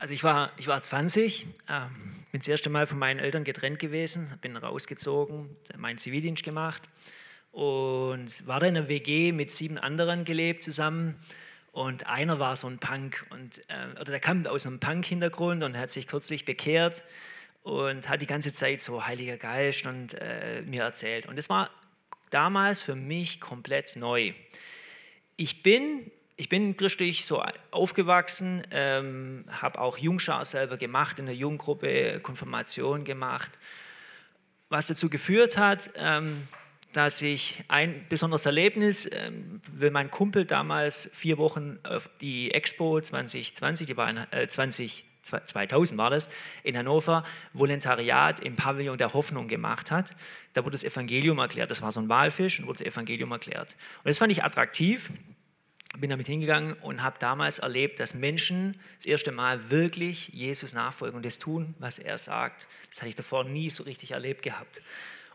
Also ich war, ich war 20, äh, bin das erste Mal von meinen Eltern getrennt gewesen, bin rausgezogen, meinen Zivildienst gemacht und war dann in einer WG mit sieben anderen gelebt zusammen. Und einer war so ein Punk, und, äh, oder der kam aus einem Punk-Hintergrund und hat sich kürzlich bekehrt und hat die ganze Zeit so Heiliger Geist und äh, mir erzählt. Und das war damals für mich komplett neu. Ich bin ich bin christlich so aufgewachsen, ähm, habe auch Jungschar selber gemacht, in der Junggruppe Konfirmation gemacht, was dazu geführt hat, ähm, dass ich ein besonderes Erlebnis, ähm, weil mein Kumpel damals vier Wochen auf die Expo 2020, die war in, äh, 20, 2000 war das, in Hannover, Volontariat im Pavillon der Hoffnung gemacht hat. Da wurde das Evangelium erklärt, das war so ein Walfisch und wurde das Evangelium erklärt. Und das fand ich attraktiv bin damit hingegangen und habe damals erlebt, dass Menschen das erste Mal wirklich Jesus nachfolgen und das tun, was er sagt. Das hatte ich davor nie so richtig erlebt gehabt.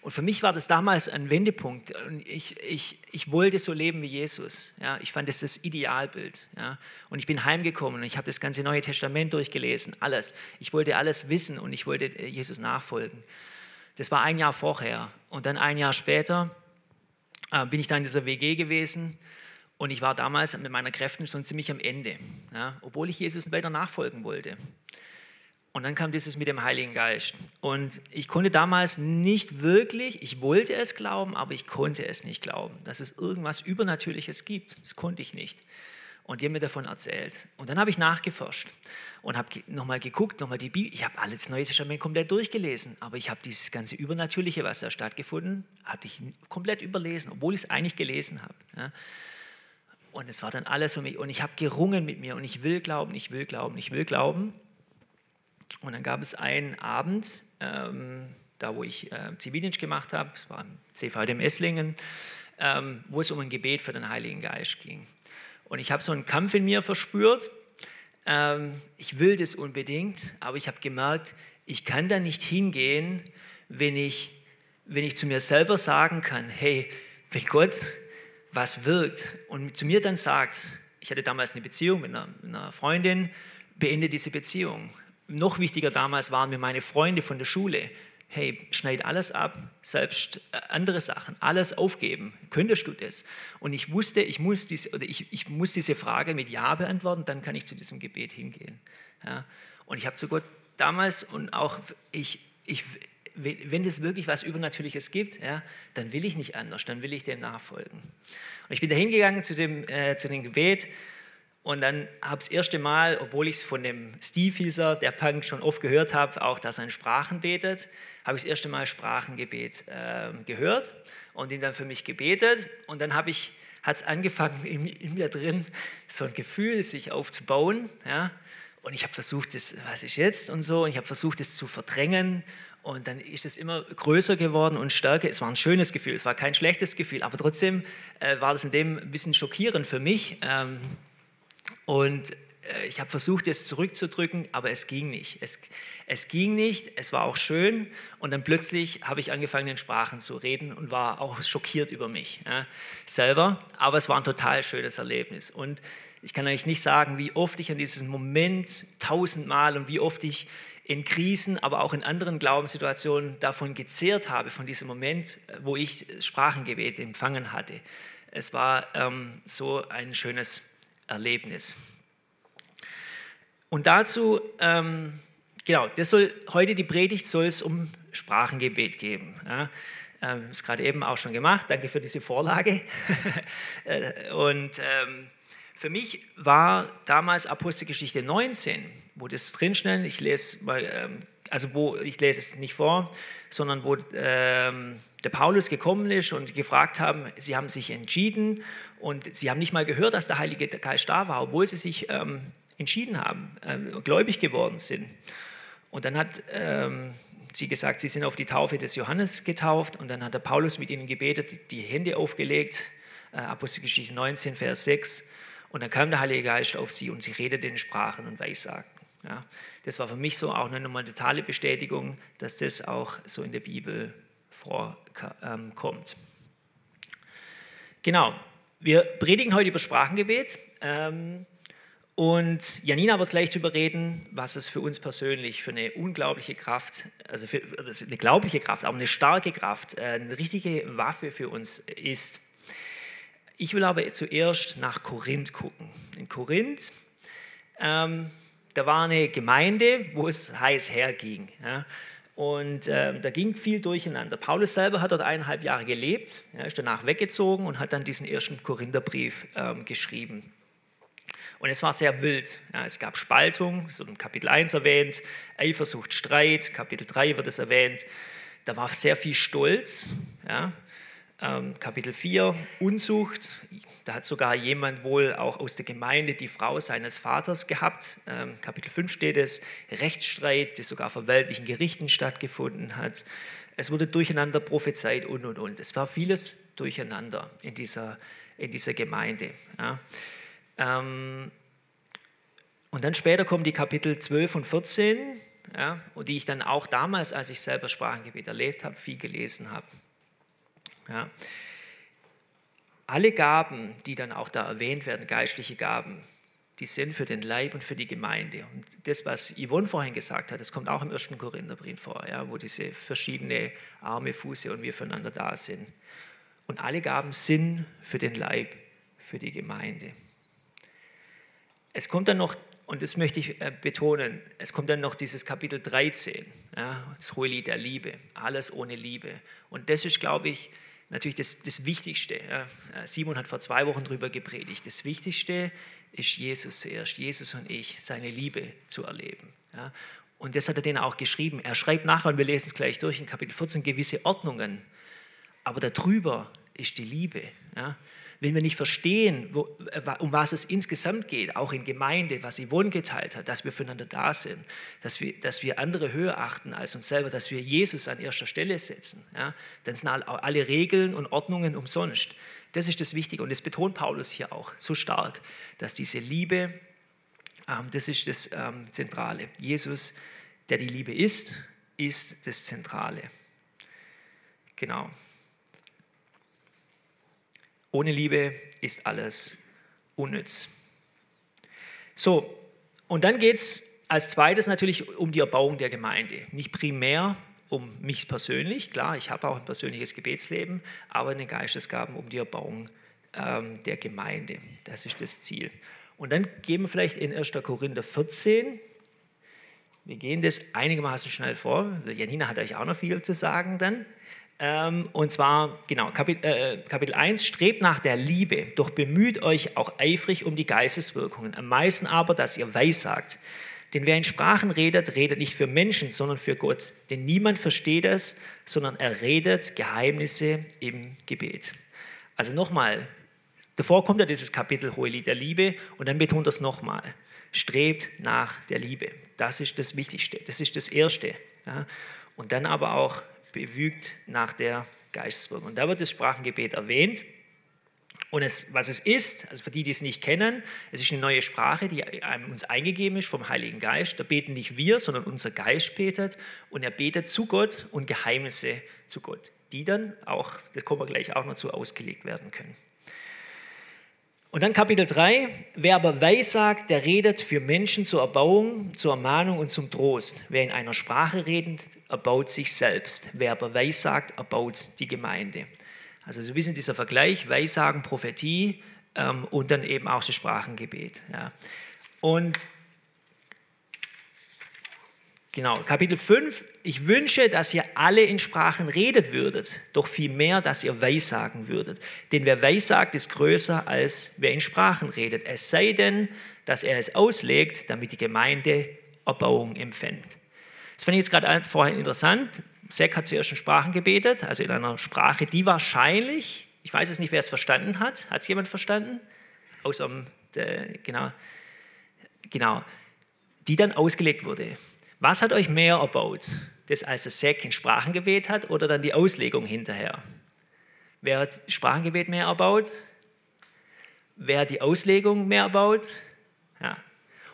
Und für mich war das damals ein Wendepunkt. Ich, ich, ich wollte so leben wie Jesus. Ja, ich fand das das Idealbild. Ja. Und ich bin heimgekommen und ich habe das ganze Neue Testament durchgelesen, alles. Ich wollte alles wissen und ich wollte äh, Jesus nachfolgen. Das war ein Jahr vorher. Und dann ein Jahr später äh, bin ich da in dieser WG gewesen und ich war damals mit meinen Kräften schon ziemlich am Ende, ja, obwohl ich Jesus weiter nachfolgen wollte. Und dann kam dieses mit dem Heiligen Geist. Und ich konnte damals nicht wirklich, ich wollte es glauben, aber ich konnte es nicht glauben, dass es irgendwas Übernatürliches gibt. Das konnte ich nicht. Und die haben mir davon erzählt. Und dann habe ich nachgeforscht und habe nochmal geguckt, nochmal die Bibel. Ich habe alles Neue Testament komplett durchgelesen, aber ich habe dieses ganze Übernatürliche, was da stattgefunden, hatte ich komplett überlesen, obwohl ich es eigentlich gelesen habe. Ja. Und es war dann alles für mich. Und ich habe gerungen mit mir und ich will glauben, ich will glauben, ich will glauben. Und dann gab es einen Abend, ähm, da wo ich äh, Zivildienst gemacht habe, es war im CVDM Esslingen, ähm, wo es um ein Gebet für den Heiligen Geist ging. Und ich habe so einen Kampf in mir verspürt. Ähm, ich will das unbedingt, aber ich habe gemerkt, ich kann da nicht hingehen, wenn ich, wenn ich zu mir selber sagen kann, hey, wenn Gott was wirkt und zu mir dann sagt, ich hatte damals eine Beziehung mit einer, einer Freundin, beende diese Beziehung. Noch wichtiger damals waren mir meine Freunde von der Schule. Hey, schneid alles ab, selbst äh, andere Sachen, alles aufgeben. Könntest du das? Und ich wusste, ich muss, diese, oder ich, ich muss diese Frage mit Ja beantworten, dann kann ich zu diesem Gebet hingehen. Ja? Und ich habe zu Gott damals und auch ich, ich, wenn es wirklich was Übernatürliches gibt, ja, dann will ich nicht anders, dann will ich dem nachfolgen. Und ich bin da hingegangen zu dem, äh, zu dem Gebet und dann habe ich das erste Mal, obwohl ich es von dem Steve hieß der Punk schon oft gehört habe, auch dass er in Sprachen betet, habe ich das erste Mal Sprachengebet äh, gehört und ihn dann für mich gebetet. Und dann habe ich, hat es angefangen in, in, mir drin, so ein Gefühl sich aufzubauen. Ja? Und ich habe versucht, das, was ist jetzt und so, und ich habe versucht, das zu verdrängen und dann ist es immer größer geworden und stärker. Es war ein schönes Gefühl, es war kein schlechtes Gefühl, aber trotzdem äh, war das in dem ein bisschen schockierend für mich. Ähm, und äh, ich habe versucht, es zurückzudrücken, aber es ging nicht. Es, es ging nicht, es war auch schön. Und dann plötzlich habe ich angefangen, in Sprachen zu reden und war auch schockiert über mich ja, selber. Aber es war ein total schönes Erlebnis. Und ich kann euch nicht sagen, wie oft ich an diesem Moment tausendmal und wie oft ich in Krisen, aber auch in anderen Glaubenssituationen davon gezehrt habe, von diesem Moment, wo ich Sprachengebet empfangen hatte. Es war ähm, so ein schönes Erlebnis. Und dazu, ähm, genau, das soll, heute die Predigt soll es um Sprachengebet geben. Ja. Ähm, ist gerade eben auch schon gemacht. Danke für diese Vorlage. Äh, und ähm, für mich war damals Apostelgeschichte 19, wo das drinsteht, ich lese ähm, also wo ich lese es nicht vor, sondern wo ähm, der Paulus gekommen ist und sie gefragt haben, sie haben sich entschieden und sie haben nicht mal gehört, dass der Heilige Geist da war, obwohl sie sich ähm, entschieden haben, ähm, gläubig geworden sind. Und dann hat ähm, sie gesagt, sie sind auf die Taufe des Johannes getauft und dann hat der Paulus mit ihnen gebetet, die Hände aufgelegt, äh, Apostelgeschichte 19, Vers 6. Und dann kam der Heilige Geist auf sie und sie redeten in Sprachen und Weissagten. Ja, das war für mich so auch eine totale Bestätigung, dass das auch so in der Bibel vorkommt. Genau, wir predigen heute über Sprachengebet. Ähm, Und Janina wird gleich darüber reden, was es für uns persönlich für eine unglaubliche Kraft, also für, eine glaubliche Kraft, aber eine starke Kraft, äh, eine richtige Waffe für uns ist. Ich will aber zuerst nach Korinth gucken. In Korinth, ähm, da war eine Gemeinde, wo es heiß herging. Ja. Und äh, da ging viel durcheinander. Paulus selber hat dort eineinhalb Jahre gelebt, ja, ist danach weggezogen und hat dann diesen ersten Korintherbrief ähm, geschrieben. Und es war sehr wild. Ja, es gab Spaltung, so in Kapitel 1 erwähnt, Eifersucht, Streit, Kapitel 3 wird es erwähnt. Da war sehr viel Stolz. Ja. Ähm, Kapitel 4, Unzucht. Da hat sogar jemand wohl auch aus der Gemeinde die Frau seines Vaters gehabt. Ähm, Kapitel 5 steht es, Rechtsstreit, der sogar vor weltlichen Gerichten stattgefunden hat. Es wurde durcheinander prophezeit und, und, und. Es war vieles durcheinander in dieser, in dieser Gemeinde. Ähm, und dann später kommen die Kapitel 12 und 14, ja, die ich dann auch damals, als ich selber Sprachengebet erlebt habe, viel gelesen habe. Ja. Alle Gaben, die dann auch da erwähnt werden, geistliche Gaben, die sind für den Leib und für die Gemeinde. Und das, was Yvonne vorhin gesagt hat, das kommt auch im 1. Korintherbrief vor, ja, wo diese verschiedenen Arme, Fuße und wir füreinander da sind. Und alle Gaben sind für den Leib, für die Gemeinde. Es kommt dann noch, und das möchte ich äh, betonen, es kommt dann noch dieses Kapitel 13, ja, das Hohelied der Liebe, alles ohne Liebe. Und das ist, glaube ich, natürlich das, das Wichtigste. Äh, Simon hat vor zwei Wochen darüber gepredigt. Das Wichtigste ist Jesus zuerst, Jesus und ich, seine Liebe zu erleben. Ja. Und das hat er denen auch geschrieben. Er schreibt nachher, und wir lesen es gleich durch, in Kapitel 14 gewisse Ordnungen. Aber darüber ist die Liebe. Ja wenn wir nicht verstehen, wo, äh, um was es insgesamt geht, auch in Gemeinde, was Yvonne geteilt hat, dass wir füreinander da sind, dass wir, dass wir andere höher achten als uns selber, dass wir Jesus an erster Stelle setzen, ja, dann sind alle Regeln und Ordnungen umsonst. Das ist das Wichtige und das betont Paulus hier auch so stark, dass diese Liebe, ähm, das ist das ähm, Zentrale. Jesus, der die Liebe ist, ist das Zentrale. Genau. Ohne Liebe ist alles unnütz. So, und dann geht es als zweites natürlich um die Erbauung der Gemeinde. Nicht primär um mich persönlich, klar, ich habe auch ein persönliches Gebetsleben, aber in den Geistesgaben um die Erbauung ähm, der Gemeinde. Das ist das Ziel. Und dann gehen wir vielleicht in 1. Korinther 14. Wir gehen das einigermaßen schnell vor. Janina hat euch auch noch viel zu sagen dann. Ähm, und zwar, genau, Kapitel, äh, Kapitel 1, strebt nach der Liebe, doch bemüht euch auch eifrig um die Geisteswirkungen. Am meisten aber, dass ihr weissagt. Denn wer in Sprachen redet, redet nicht für Menschen, sondern für Gott. Denn niemand versteht es, sondern er redet Geheimnisse im Gebet. Also nochmal, davor kommt ja dieses Kapitel Hohelied der Liebe und dann betont das nochmal. Strebt nach der Liebe. Das ist das Wichtigste, das ist das Erste. Ja. Und dann aber auch bewügt nach der Geisteswirkung. Und da wird das Sprachengebet erwähnt. Und es, was es ist, also für die, die es nicht kennen, es ist eine neue Sprache, die uns eingegeben ist vom Heiligen Geist. Da beten nicht wir, sondern unser Geist betet und er betet zu Gott und Geheimnisse zu Gott, die dann auch, das kommen wir gleich auch noch zu, ausgelegt werden können. Und dann Kapitel 3, wer aber weissagt, der redet für Menschen zur Erbauung, zur Ermahnung und zum Trost. Wer in einer Sprache redet, erbaut sich selbst. Wer aber weissagt, erbaut die Gemeinde. Also so ein bisschen dieser Vergleich, Weissagen, Prophetie ähm, und dann eben auch das Sprachengebet. Ja. Und Genau, Kapitel 5. Ich wünsche, dass ihr alle in Sprachen redet würdet, doch vielmehr, dass ihr Weissagen würdet. Denn wer Weissagt, ist größer als wer in Sprachen redet. Es sei denn, dass er es auslegt, damit die Gemeinde Erbauung empfängt. Das fand ich jetzt gerade vorhin interessant. Sek hat zuerst in Sprachen gebetet, also in einer Sprache, die wahrscheinlich, ich weiß es nicht, wer es verstanden hat. Hat es jemand verstanden? Außer, der, genau, genau, die dann ausgelegt wurde. Was hat euch mehr erbaut? Das, als das Sek in Sprachengebet hat oder dann die Auslegung hinterher? Wer hat Sprachengebet mehr erbaut? Wer hat die Auslegung mehr erbaut? Ja.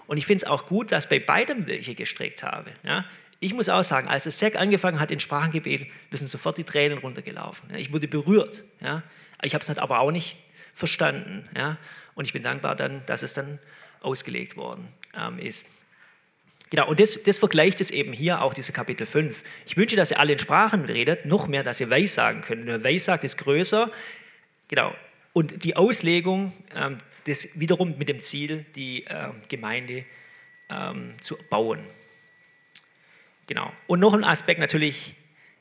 Und ich finde es auch gut, dass bei beidem welche gestreckt habe. Ja. Ich muss auch sagen, als das Sek angefangen hat in Sprachengebet, sind sofort die Tränen runtergelaufen. Ich wurde berührt. Ja. Ich habe es aber auch nicht verstanden. Ja. Und ich bin dankbar dann, dass es dann ausgelegt worden ähm, ist. Genau, und das, das vergleicht es eben hier auch, diese Kapitel 5. Ich wünsche, dass ihr alle in Sprachen redet, noch mehr, dass ihr Weissagen könnt. Der Weissagt ist größer, genau. Und die Auslegung, ähm, das wiederum mit dem Ziel, die ähm, Gemeinde ähm, zu bauen. Genau. Und noch ein Aspekt natürlich,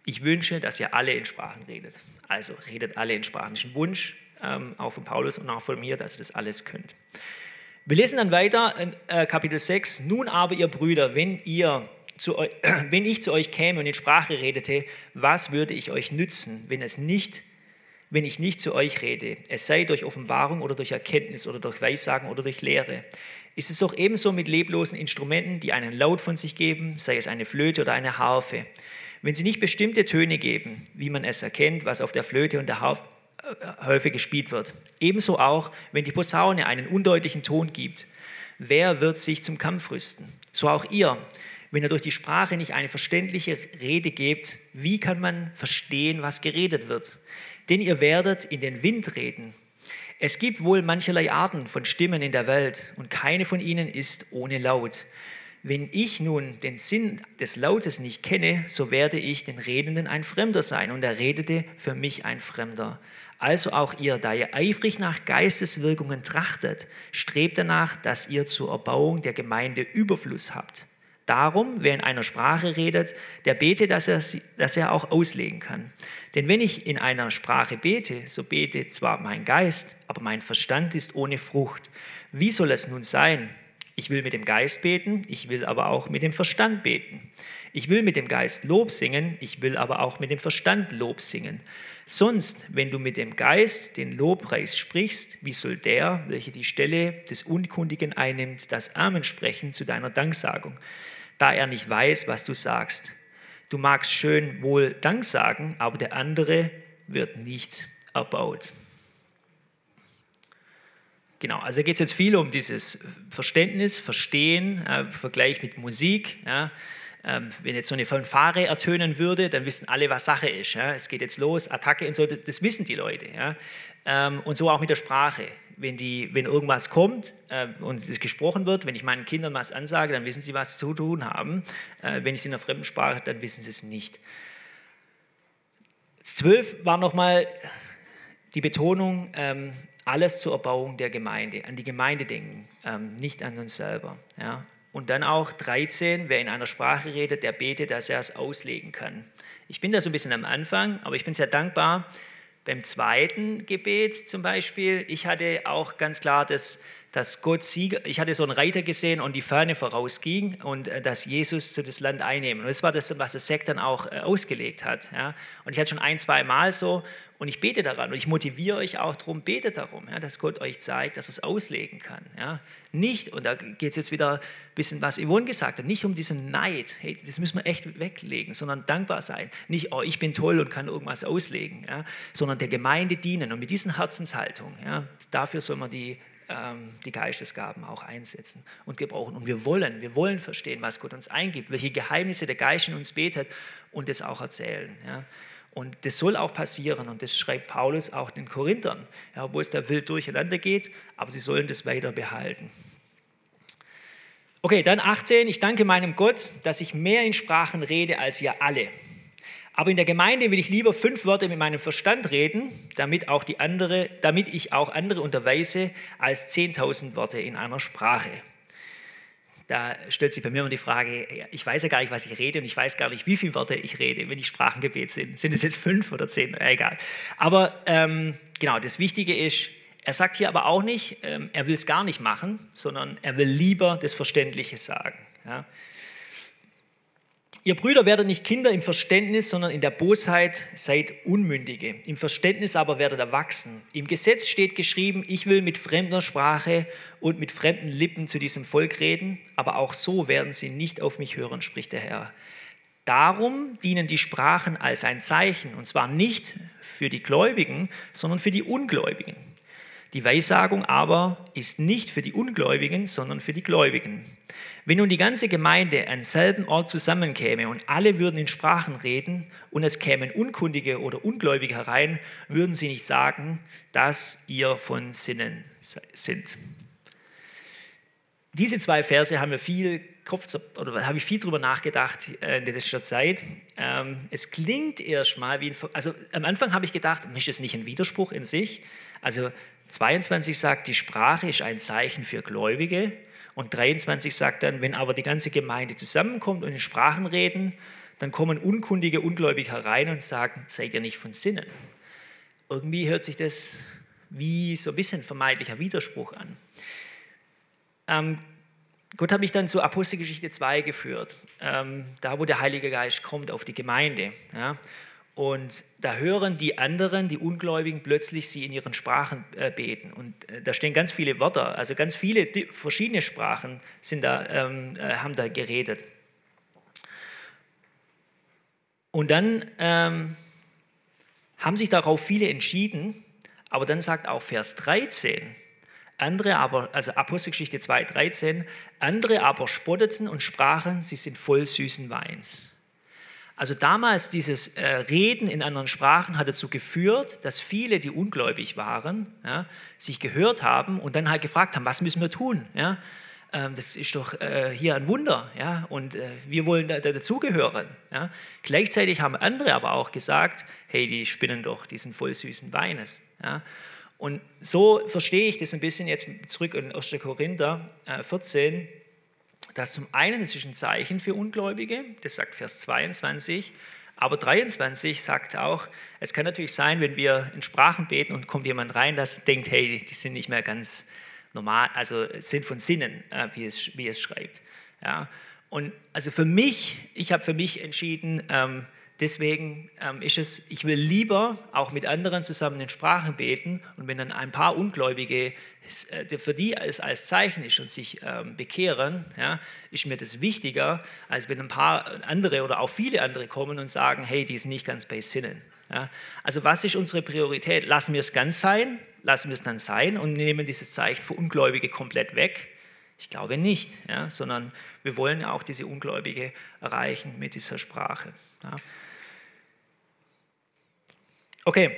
ich wünsche, dass ihr alle in Sprachen redet. Also redet alle in Sprachen. Das ist ein Wunsch, ähm, auch von Paulus und auch von mir, dass ihr das alles könnt. Wir lesen dann weiter in äh, Kapitel 6. Nun aber, ihr Brüder, wenn, ihr zu, wenn ich zu euch käme und in Sprache redete, was würde ich euch nützen, wenn, es nicht, wenn ich nicht zu euch rede? Es sei durch Offenbarung oder durch Erkenntnis oder durch Weissagen oder durch Lehre. Ist es doch ebenso mit leblosen Instrumenten, die einen Laut von sich geben, sei es eine Flöte oder eine Harfe. Wenn sie nicht bestimmte Töne geben, wie man es erkennt, was auf der Flöte und der Harfe häufig gespielt wird. Ebenso auch, wenn die Posaune einen undeutlichen Ton gibt. Wer wird sich zum Kampf rüsten? So auch ihr. Wenn ihr durch die Sprache nicht eine verständliche Rede gebt, wie kann man verstehen, was geredet wird? Denn ihr werdet in den Wind reden. Es gibt wohl mancherlei Arten von Stimmen in der Welt und keine von ihnen ist ohne Laut. Wenn ich nun den Sinn des Lautes nicht kenne, so werde ich den Redenden ein Fremder sein und der Redete für mich ein Fremder. Also auch ihr, da ihr eifrig nach Geisteswirkungen trachtet, strebt danach, dass ihr zur Erbauung der Gemeinde Überfluss habt. Darum, wer in einer Sprache redet, der bete, dass er, dass er auch auslegen kann. Denn wenn ich in einer Sprache bete, so bete zwar mein Geist, aber mein Verstand ist ohne Frucht. Wie soll es nun sein? Ich will mit dem Geist beten, ich will aber auch mit dem Verstand beten. Ich will mit dem Geist Lob singen, ich will aber auch mit dem Verstand Lob singen. Sonst, wenn du mit dem Geist den Lobpreis sprichst, wie soll der, welcher die Stelle des Unkundigen einnimmt, das Amen sprechen zu deiner Danksagung, da er nicht weiß, was du sagst? Du magst schön wohl Dank sagen, aber der andere wird nicht erbaut. Genau, also geht es jetzt viel um dieses Verständnis, Verstehen, äh, Vergleich mit Musik. Ja. Ähm, wenn jetzt so eine Fanfare ertönen würde, dann wissen alle, was Sache ist. Ja? Es geht jetzt los, Attacke und so, das wissen die Leute. Ja? Ähm, und so auch mit der Sprache. Wenn, die, wenn irgendwas kommt äh, und es gesprochen wird, wenn ich meinen Kindern was ansage, dann wissen sie, was zu tun haben. Äh, wenn ich es in einer fremden Sprache, dann wissen sie es nicht. Zwölf war nochmal die Betonung, ähm, alles zur Erbauung der Gemeinde, an die Gemeinde denken, ähm, nicht an uns selber. Ja? Und dann auch 13, wer in einer Sprache redet, der betet, dass er es auslegen kann. Ich bin da so ein bisschen am Anfang, aber ich bin sehr dankbar. Beim zweiten Gebet zum Beispiel, ich hatte auch ganz klar das, dass Gott Sieger, ich hatte so einen Reiter gesehen und die Fahne vorausging und äh, dass Jesus zu das Land einnehmen. Und das war das, was der Sekt dann auch äh, ausgelegt hat. Ja. Und ich hatte schon ein, zwei Mal so und ich bete daran und ich motiviere euch auch darum, betet darum, ja, dass Gott euch zeigt, dass es auslegen kann. Ja. Nicht, und da geht es jetzt wieder ein bisschen, was Yvonne gesagt hat, nicht um diesen Neid, hey, das müssen wir echt weglegen, sondern dankbar sein. Nicht, oh, ich bin toll und kann irgendwas auslegen, ja, sondern der Gemeinde dienen. Und mit diesen Herzenshaltung, ja, dafür soll man die die Geistesgaben auch einsetzen und gebrauchen. Und wir wollen, wir wollen verstehen, was Gott uns eingibt, welche Geheimnisse der Geist in uns betet und das auch erzählen. Ja. Und das soll auch passieren und das schreibt Paulus auch den Korinthern, ja, wo es da wild durcheinander geht, aber sie sollen das weiter behalten. Okay, dann 18. Ich danke meinem Gott, dass ich mehr in Sprachen rede als ihr alle. Aber in der Gemeinde will ich lieber fünf Worte mit meinem Verstand reden, damit, auch die andere, damit ich auch andere unterweise, als 10.000 Worte in einer Sprache. Da stellt sich bei mir immer die Frage, ich weiß ja gar nicht, was ich rede und ich weiß gar nicht, wie viele Worte ich rede, wenn ich Sprachengebet sind. Sind es jetzt fünf oder zehn? Egal. Aber ähm, genau, das Wichtige ist, er sagt hier aber auch nicht, ähm, er will es gar nicht machen, sondern er will lieber das Verständliche sagen. Ja. Ihr Brüder werdet nicht Kinder im Verständnis, sondern in der Bosheit seid Unmündige. Im Verständnis aber werdet erwachsen. Im Gesetz steht geschrieben, ich will mit fremder Sprache und mit fremden Lippen zu diesem Volk reden, aber auch so werden sie nicht auf mich hören, spricht der Herr. Darum dienen die Sprachen als ein Zeichen, und zwar nicht für die Gläubigen, sondern für die Ungläubigen. Die Weissagung aber ist nicht für die Ungläubigen, sondern für die Gläubigen. Wenn nun die ganze Gemeinde an selben Ort zusammenkäme und alle würden in Sprachen reden und es kämen Unkundige oder Ungläubige herein, würden sie nicht sagen, dass ihr von Sinnen sind. diese zwei Verse haben mir viel Kopf oder habe ich viel darüber nachgedacht äh, in letzter Zeit. Ähm, es klingt erstmal wie ein, also am Anfang habe ich gedacht, ist es nicht ein Widerspruch in sich? Also 22 sagt, die Sprache ist ein Zeichen für Gläubige und 23 sagt dann, wenn aber die ganze Gemeinde zusammenkommt und in Sprachen reden, dann kommen unkundige Ungläubige herein und sagen, seid ihr nicht von Sinnen. Irgendwie hört sich das wie so ein bisschen vermeintlicher Widerspruch an. Ähm, Gott hat mich dann zur Apostelgeschichte 2 geführt, ähm, da wo der Heilige Geist kommt auf die Gemeinde. Ja? Und da hören die anderen, die Ungläubigen, plötzlich sie in ihren Sprachen äh, beten. Und äh, da stehen ganz viele Wörter, also ganz viele verschiedene Sprachen sind da, ähm, äh, haben da geredet. Und dann ähm, haben sich darauf viele entschieden, aber dann sagt auch Vers 13, andere aber, also Apostelgeschichte 2, 13, andere aber spotteten und sprachen, sie sind voll süßen Weins. Also damals dieses äh, Reden in anderen Sprachen hat dazu geführt, dass viele, die ungläubig waren, ja, sich gehört haben und dann halt gefragt haben, was müssen wir tun? Ja? Ähm, das ist doch äh, hier ein Wunder ja? und äh, wir wollen da, da dazugehören. Ja? Gleichzeitig haben andere aber auch gesagt, hey, die spinnen doch diesen voll süßen Weines. Ja? Und so verstehe ich das ein bisschen jetzt zurück in 1. Korinther 14, äh, dass zum einen es ist ein Zeichen für Ungläubige, das sagt Vers 22, aber 23 sagt auch, es kann natürlich sein, wenn wir in Sprachen beten und kommt jemand rein, das denkt, hey, die sind nicht mehr ganz normal, also sind von Sinnen, äh, wie, es, wie es schreibt. Ja. Und also für mich, ich habe für mich entschieden, ähm, Deswegen ähm, ist es, ich will lieber auch mit anderen zusammen in Sprachen beten und wenn dann ein paar Ungläubige, äh, für die es als Zeichen ist und sich ähm, bekehren, ja, ist mir das wichtiger, als wenn ein paar andere oder auch viele andere kommen und sagen, hey, die ist nicht ganz bei Sinnen. Ja. Also was ist unsere Priorität? Lassen wir es ganz sein, lassen wir es dann sein und nehmen dieses Zeichen für Ungläubige komplett weg? Ich glaube nicht, ja, sondern wir wollen auch diese Ungläubige erreichen mit dieser Sprache. Ja. Okay,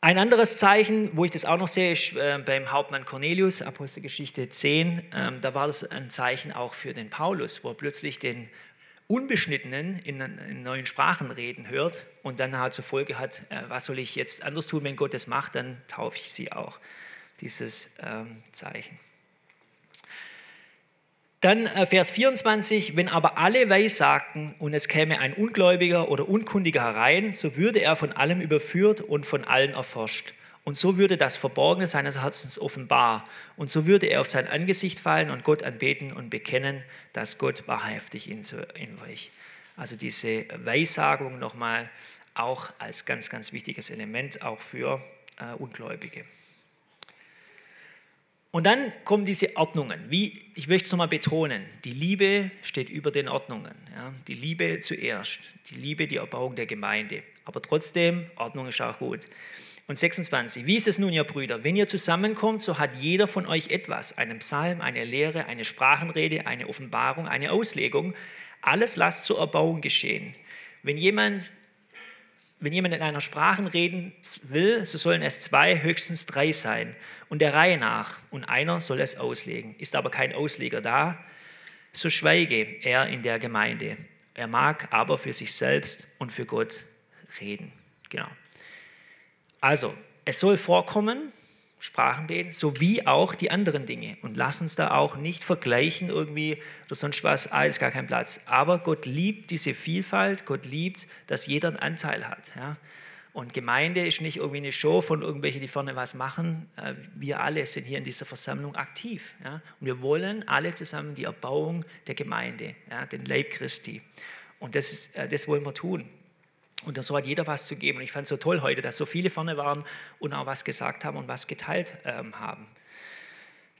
ein anderes Zeichen, wo ich das auch noch sehe, ist äh, beim Hauptmann Cornelius, Apostelgeschichte 10. Ähm, da war das ein Zeichen auch für den Paulus, wo er plötzlich den Unbeschnittenen in, neuen Sprachen reden hört und dann halt zur Folge hat, äh, was soll ich jetzt anders tun, wenn Gott das macht, dann taufe ich sie auch, dieses ähm, Zeichen. Dann äh, Vers 24, wenn aber alle weissagten und es käme ein Ungläubiger oder Unkundiger herein, so würde er von allem überführt und von allen erforscht. Und so würde das Verborgene seines Herzens offenbar. Und so würde er auf sein Angesicht fallen und Gott anbeten und bekennen, dass Gott wahrhaftig in, in euch. Also diese Weissagung nochmal auch als ganz, ganz wichtiges Element, auch für äh, Ungläubige. Und dann kommen diese Ordnungen. Wie, ich möchte es nochmal betonen, die Liebe steht über den Ordnungen. Ja? Die Liebe zuerst, die Liebe, die Erbauung der Gemeinde. Aber trotzdem, Ordnung ist auch gut. Und 26, wie ist es nun, ihr Brüder? Wenn ihr zusammenkommt, so hat jeder von euch etwas, einen Psalm, eine Lehre, eine Sprachenrede, eine Offenbarung, eine Auslegung. Alles lasst zur Erbauung geschehen. Wenn jemand wenn jemand in einer Sprache reden will, so sollen es zwei, höchstens drei sein und der Reihe nach und einer soll es auslegen. Ist aber kein Ausleger da, so schweige er in der Gemeinde. Er mag aber für sich selbst und für Gott reden. Genau. Also, es soll vorkommen, Sprachenbeten, sowie auch die anderen Dinge. Und lass uns da auch nicht vergleichen irgendwie oder sonst was, ah, ist gar kein Platz. Aber Gott liebt diese Vielfalt, Gott liebt, dass jeder einen Anteil hat. Ja? Und Gemeinde ist nicht irgendwie eine Show von irgendwelchen, die vorne was machen. Äh, wir alle sind hier in dieser Versammlung aktiv. Ja? Und wir wollen alle zusammen die Erbauung der Gemeinde, ja? den Leib Christi. Und das, ist, äh, das wollen wir tun. Und so hat jeder was zu geben. Und ich fand es so toll heute, dass so viele vorne waren und auch was gesagt haben und was geteilt ähm, haben.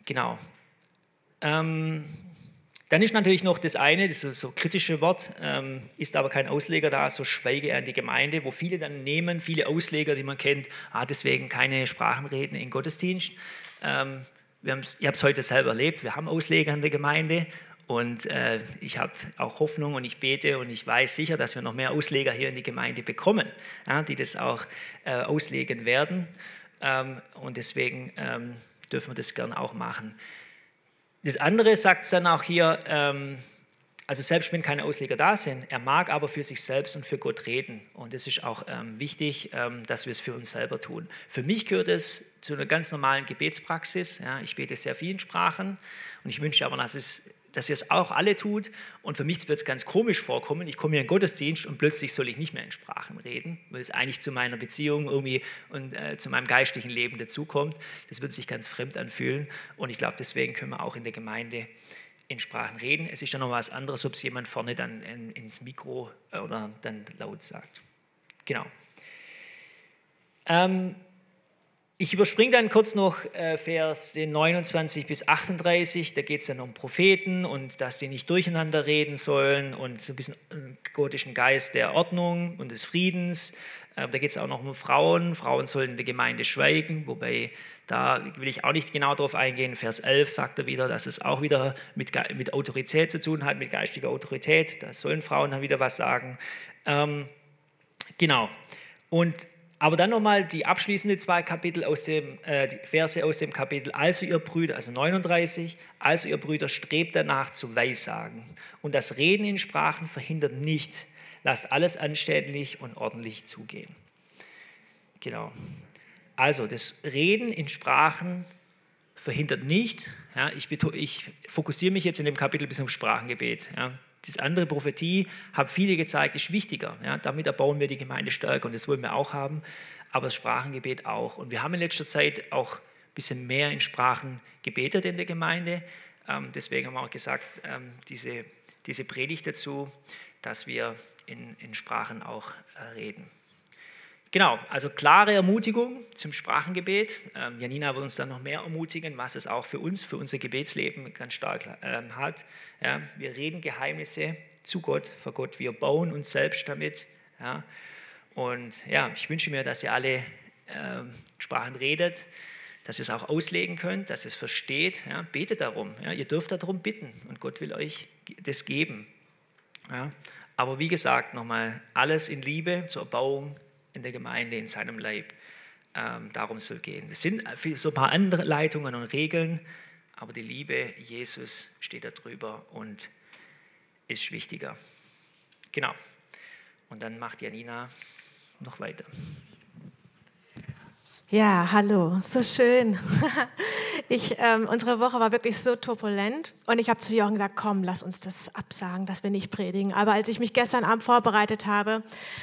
Genau. Ähm, dann ist natürlich noch das eine, das so, kritische Wort, ähm, ist aber kein Ausleger da, so schweige er in die Gemeinde, wo viele dann nehmen, viele Ausleger, die man kennt, ah, deswegen keine Sprachenreden in Gottesdienst. Ähm, wir ihr habt es heute selber erlebt, wir haben Ausleger in der Gemeinde und äh, ich habe auch Hoffnung und ich bete und ich weiß sicher, dass wir noch mehr Ausleger hier in die Gemeinde bekommen, ja, die das auch äh, auslegen werden. Ähm, und deswegen ähm, dürfen wir das gern auch machen. das andere sagt es dann auch hier, ähm, also selbst wenn keine Ausleger da sind, er mag aber für sich selbst und für Gott reden. Und es ist auch ähm, wichtig, ähm, dass wir es für uns selber tun. Für mich gehört es zu einer ganz normalen Gebetspraxis. Ja, ich bete sehr viel in Sprachen und ich wünsche aber, dass, es, dass ihr es auch alle tut. Und für mich wird es ganz komisch vorkommen. Ich komme hier in den Gottesdienst und plötzlich soll ich nicht mehr in Sprachen reden, weil es eigentlich zu meiner Beziehung irgendwie und äh, zu meinem geistlichen Leben dazukommt. Das wird sich ganz fremd anfühlen. Und ich glaube, deswegen können wir auch in der Gemeinde in Sprachen reden. Es ist ja noch was anderes, ob es jemand vorne dann in, ins Mikro äh, oder dann laut sagt. Genau. Ähm, ich überspringe dann kurz noch äh, Vers 29 bis 38, da geht es dann um Propheten und dass die nicht durcheinander reden sollen und so ein bisschen einen gotischen Geist der Ordnung und des Friedens. Äh, da geht es auch noch um Frauen. Frauen sollen in der Gemeinde schweigen, wobei da will ich auch nicht genau darauf eingehen. Vers 11 sagt er wieder, dass es auch wieder mit, mit Autorität zu tun hat, mit geistiger Autorität. Da sollen Frauen dann wieder was sagen. Ähm, genau. Und aber dann nochmal die abschließenden zwei Kapitel aus dem, äh, Verse aus dem Kapitel. Also ihr Brüder, also 39, also ihr Brüder, strebt danach zu Weissagen. Und das Reden in Sprachen verhindert nicht. Lasst alles anständig und ordentlich zugehen. Genau. Also das Reden in Sprachen verhindert nicht. Ja, ich, ich, fokussiere mich jetzt in dem Kapitel bis zum Sprachengebet. Ja. Das andere Prophetie haben viele gezeigt, ist wichtiger. Ja. Damit erbauen wir die Gemeinde stärker und das wollen wir auch haben, aber das Sprachengebet auch. Und wir haben in letzter Zeit auch ein bisschen mehr in Sprachen gebetet in der Gemeinde. Ähm, deswegen haben wir auch gesagt, ähm, diese, diese Predigt dazu, dass wir in, in Sprachen auch äh, reden. Genau, also klare Ermutigung zum Sprachengebet. Ähm, Janina wird uns dann noch mehr ermutigen, was es auch für uns, für unser Gebetsleben ganz stark ähm, hat. Ja, wir reden Geheimnisse zu Gott, vor Gott. Wir bauen uns selbst damit. Ja. Und ja, ich wünsche mir, dass ihr alle ähm, Sprachen redet, dass ihr es auch auslegen könnt, dass ihr es versteht. Ja. Betet darum. Ja. Ihr dürft darum bitten und Gott will euch das geben. Ja. Aber wie gesagt, nochmal, alles in Liebe zur Erbauung in der Gemeinde, in seinem Leib. Ähm, darum soll gehen. Es sind so ein paar andere Leitungen und Regeln, aber die Liebe Jesus steht da drüber und ist wichtiger. Genau. Und dann macht Janina noch weiter. Ja, hallo, so schön. Ich, ähm, unsere Woche war wirklich so turbulent und ich habe zu Jochen gesagt, komm, lass uns das absagen, dass wir nicht predigen. Aber als ich mich gestern Abend vorbereitet habe,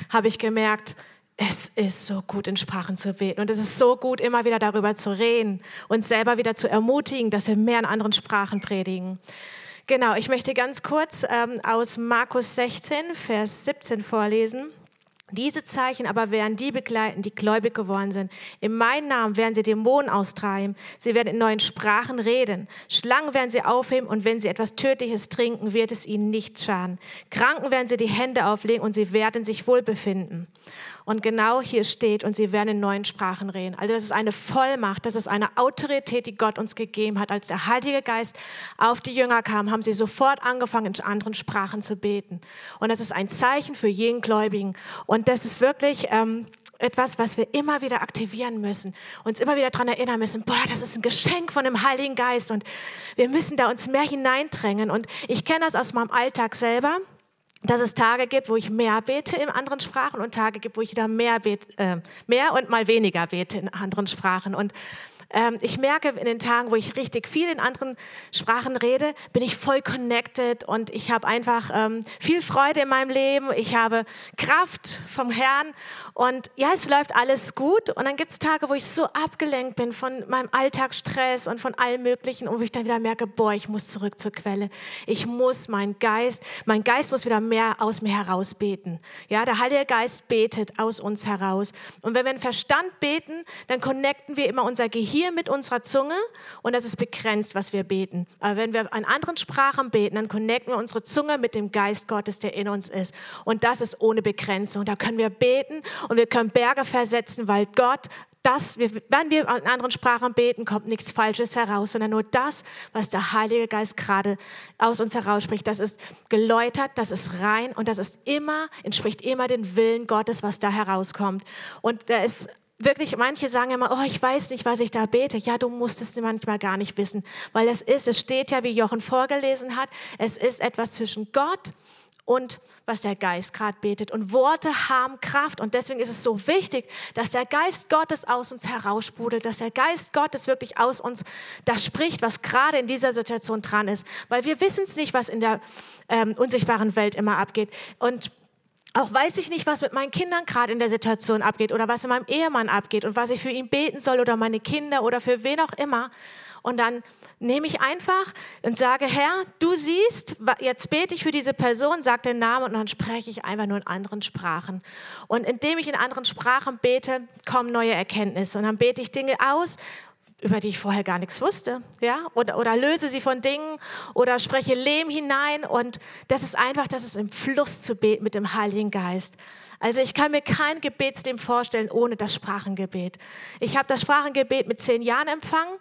habe ich gemerkt, es ist so gut, in Sprachen zu beten. Und es ist so gut, immer wieder darüber zu reden und selber wieder zu ermutigen, dass wir mehr in anderen Sprachen predigen. Genau, ich möchte ganz kurz ähm, aus Markus 16, Vers 17 vorlesen. Diese Zeichen aber werden die begleiten, die gläubig geworden sind. In meinem Namen werden sie Dämonen austreiben. Sie werden in neuen Sprachen reden. Schlangen werden sie aufheben und wenn sie etwas Tödliches trinken, wird es ihnen nicht schaden. Kranken werden sie die Hände auflegen und sie werden sich wohl befinden. Und genau hier steht, und sie werden in neuen Sprachen reden. Also das ist eine Vollmacht, das ist eine Autorität, die Gott uns gegeben hat. Als der Heilige Geist auf die Jünger kam, haben sie sofort angefangen, in anderen Sprachen zu beten. Und das ist ein Zeichen für jeden Gläubigen. Und das ist wirklich... Ähm, etwas, was wir immer wieder aktivieren müssen, uns immer wieder daran erinnern müssen, boah, das ist ein Geschenk von dem Heiligen Geist und wir müssen da uns mehr hineindrängen. Und ich kenne das aus meinem Alltag selber dass es Tage gibt, wo ich mehr bete in anderen Sprachen und Tage gibt, wo ich wieder mehr, bete, äh, mehr und mal weniger bete in anderen Sprachen. Und ähm, ich merke in den Tagen, wo ich richtig viel in anderen Sprachen rede, bin ich voll connected und ich habe einfach ähm, viel Freude in meinem Leben. Ich habe Kraft vom Herrn und ja, es läuft alles gut. Und dann gibt es Tage, wo ich so abgelenkt bin von meinem Alltagsstress und von allem Möglichen und wo ich dann wieder merke, boah, ich muss zurück zur Quelle. Ich muss mein Geist, mein Geist muss wieder mehr aus mir heraus beten. Ja, der Heilige Geist betet aus uns heraus. Und wenn wir in Verstand beten, dann connecten wir immer unser Gehirn hier mit unserer Zunge und das ist begrenzt, was wir beten. Aber wenn wir in anderen Sprachen beten, dann connecten wir unsere Zunge mit dem Geist Gottes, der in uns ist. Und das ist ohne Begrenzung. Da können wir beten und wir können Berge versetzen, weil Gott das, wenn wir in anderen Sprachen beten, kommt nichts Falsches heraus, sondern nur das, was der Heilige Geist gerade aus uns herausspricht. Das ist geläutert, das ist rein und das ist immer, entspricht immer dem Willen Gottes, was da herauskommt. Und da ist wirklich, manche sagen immer, oh, ich weiß nicht, was ich da bete. Ja, du musst es manchmal gar nicht wissen, weil es ist, es steht ja, wie Jochen vorgelesen hat, es ist etwas zwischen Gott und was der Geist gerade betet. Und Worte haben Kraft. Und deswegen ist es so wichtig, dass der Geist Gottes aus uns heraussprudelt, dass der Geist Gottes wirklich aus uns das spricht, was gerade in dieser Situation dran ist. Weil wir wissen es nicht, was in der ähm, unsichtbaren Welt immer abgeht. Und auch weiß ich nicht, was mit meinen Kindern gerade in der Situation abgeht oder was in meinem Ehemann abgeht und was ich für ihn beten soll oder meine Kinder oder für wen auch immer. Und dann nehme ich einfach und sage, Herr, du siehst, jetzt bete ich für diese Person, sage den Namen und dann spreche ich einfach nur in anderen Sprachen. Und indem ich in anderen Sprachen bete, kommen neue Erkenntnisse. Und dann bete ich Dinge aus, über die ich vorher gar nichts wusste, ja, oder, oder löse sie von Dingen oder spreche Lehm hinein und das ist einfach, das ist im Fluss zu beten mit dem Heiligen Geist. Also ich kann mir kein Gebetsleben vorstellen ohne das Sprachengebet. Ich habe das Sprachengebet mit zehn Jahren empfangen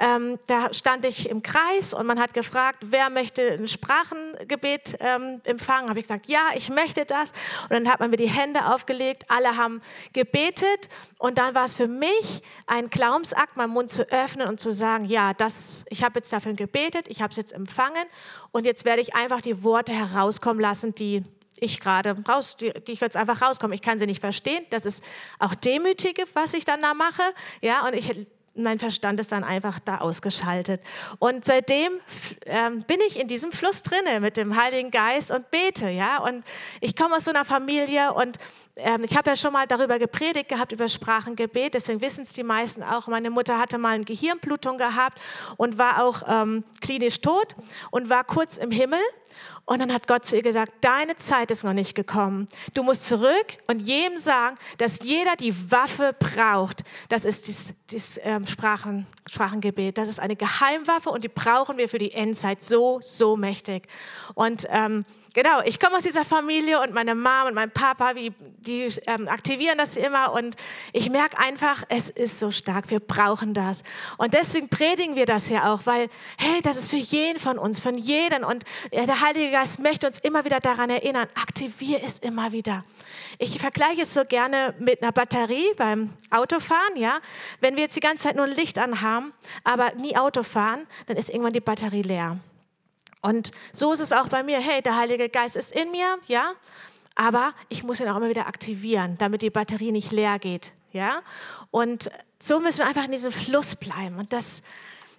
ähm, da stand ich im Kreis und man hat gefragt, wer möchte ein Sprachengebet ähm, empfangen? Habe ich gesagt, ja, ich möchte das. Und dann hat man mir die Hände aufgelegt, alle haben gebetet und dann war es für mich ein Glaubensakt, meinen Mund zu öffnen und zu sagen, ja, das, ich habe jetzt dafür gebetet, ich habe es jetzt empfangen und jetzt werde ich einfach die Worte herauskommen lassen, die ich gerade raus, die, die ich jetzt einfach rauskomme. Ich kann sie nicht verstehen. Das ist auch demütige, was ich dann da mache. Ja, und ich mein Verstand ist dann einfach da ausgeschaltet. Und seitdem ähm, bin ich in diesem Fluss drinne mit dem Heiligen Geist und bete, ja. Und ich komme aus so einer Familie und ähm, ich habe ja schon mal darüber gepredigt gehabt über Sprachengebet. Deswegen wissen es die meisten auch. Meine Mutter hatte mal eine Gehirnblutung gehabt und war auch ähm, klinisch tot und war kurz im Himmel. Und dann hat Gott zu ihr gesagt, deine Zeit ist noch nicht gekommen. Du musst zurück und jedem sagen, dass jeder die Waffe braucht. Das ist das, ähm, Sprachen, Sprachengebet. Das ist eine Geheimwaffe und die brauchen wir für die Endzeit so, so mächtig. Und ähm, Genau, ich komme aus dieser Familie und meine Mom und mein Papa, wie, die ähm, aktivieren das immer und ich merke einfach, es ist so stark, wir brauchen das. Und deswegen predigen wir das ja auch, weil, hey, das ist für jeden von uns, von jedem und der Heilige Geist möchte uns immer wieder daran erinnern, aktiviere es immer wieder. Ich vergleiche es so gerne mit einer Batterie beim Autofahren, ja. Wenn wir jetzt die ganze Zeit nur ein Licht anhaben, aber nie Auto fahren, dann ist irgendwann die Batterie leer. Und so ist es auch bei mir. Hey, der Heilige Geist ist in mir, ja, aber ich muss ihn auch immer wieder aktivieren, damit die Batterie nicht leer geht, ja. Und so müssen wir einfach in diesem Fluss bleiben. Und das,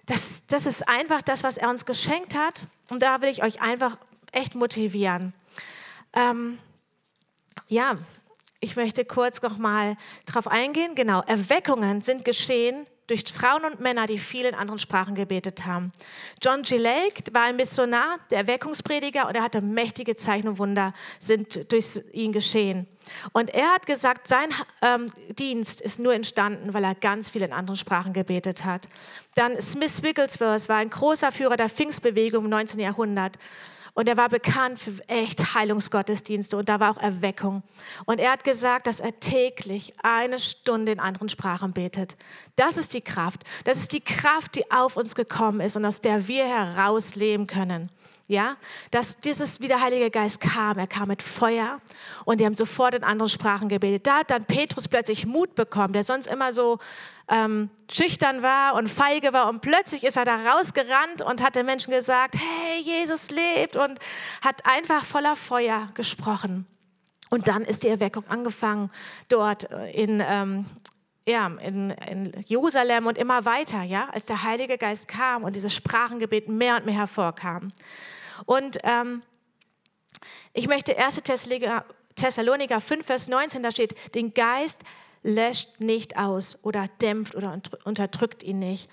das, das ist einfach das, was er uns geschenkt hat. Und da will ich euch einfach echt motivieren. Ähm, ja, ich möchte kurz noch mal darauf eingehen. Genau, Erweckungen sind geschehen durch Frauen und Männer, die viel in anderen Sprachen gebetet haben. John G. Lake war ein Missionar, der Erweckungsprediger, und er hatte mächtige Zeichen und Wunder, sind durch ihn geschehen. Und er hat gesagt, sein ähm, Dienst ist nur entstanden, weil er ganz viel in anderen Sprachen gebetet hat. Dann Smith Wigglesworth war ein großer Führer der Pfingstbewegung im 19. Jahrhundert. Und er war bekannt für echt Heilungsgottesdienste und da war auch Erweckung. Und er hat gesagt, dass er täglich eine Stunde in anderen Sprachen betet. Das ist die Kraft. Das ist die Kraft, die auf uns gekommen ist und aus der wir herausleben können ja, dass dieses, wie der Heilige Geist kam, er kam mit Feuer und die haben sofort in anderen Sprachen gebetet. Da hat dann Petrus plötzlich Mut bekommen, der sonst immer so ähm, schüchtern war und feige war und plötzlich ist er da rausgerannt und hat den Menschen gesagt, hey, Jesus lebt und hat einfach voller Feuer gesprochen. Und dann ist die Erweckung angefangen dort in, ähm, ja, in, in, Jerusalem und immer weiter, ja, als der Heilige Geist kam und dieses Sprachengebet mehr und mehr hervorkam. Und ähm, ich möchte 1. Thessaloniker 5, Vers 19, da steht, den Geist löscht nicht aus oder dämpft oder unterdrückt ihn nicht.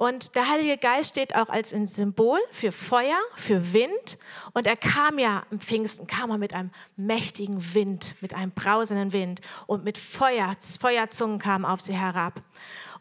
Und der Heilige Geist steht auch als ein Symbol für Feuer, für Wind. Und er kam ja am Pfingsten, kam er mit einem mächtigen Wind, mit einem brausenden Wind und mit Feuer, Feuerzungen kamen auf sie herab.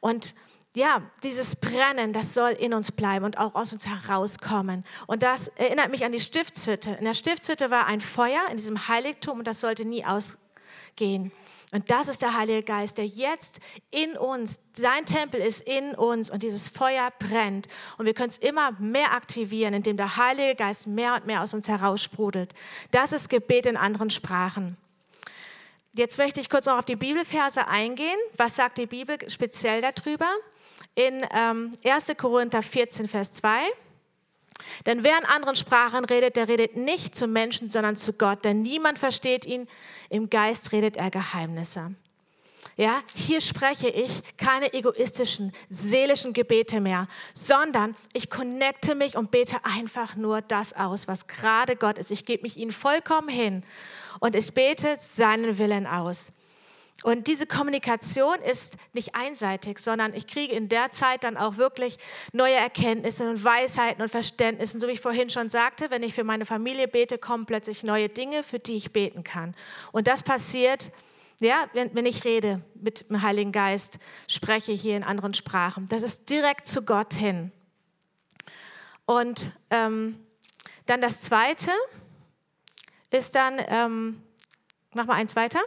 Und ja, dieses Brennen, das soll in uns bleiben und auch aus uns herauskommen. Und das erinnert mich an die Stiftshütte. In der Stiftshütte war ein Feuer in diesem Heiligtum und das sollte nie ausgehen. Und das ist der Heilige Geist, der jetzt in uns, sein Tempel ist in uns und dieses Feuer brennt. Und wir können es immer mehr aktivieren, indem der Heilige Geist mehr und mehr aus uns heraussprudelt. Das ist Gebet in anderen Sprachen. Jetzt möchte ich kurz noch auf die Bibelverse eingehen. Was sagt die Bibel speziell darüber? In ähm, 1. Korinther 14, Vers 2. Denn wer in anderen Sprachen redet, der redet nicht zu Menschen, sondern zu Gott, denn niemand versteht ihn. Im Geist redet er Geheimnisse. Ja, hier spreche ich keine egoistischen, seelischen Gebete mehr, sondern ich connecte mich und bete einfach nur das aus, was gerade Gott ist. Ich gebe mich ihm vollkommen hin und ich bete seinen Willen aus. Und diese Kommunikation ist nicht einseitig, sondern ich kriege in der Zeit dann auch wirklich neue Erkenntnisse und Weisheiten und Verständnisse. So wie ich vorhin schon sagte, wenn ich für meine Familie bete, kommen plötzlich neue Dinge, für die ich beten kann. Und das passiert, ja, wenn, wenn ich rede mit dem Heiligen Geist, spreche hier in anderen Sprachen. Das ist direkt zu Gott hin. Und ähm, dann das Zweite ist dann, ähm, mach mal eins weiter.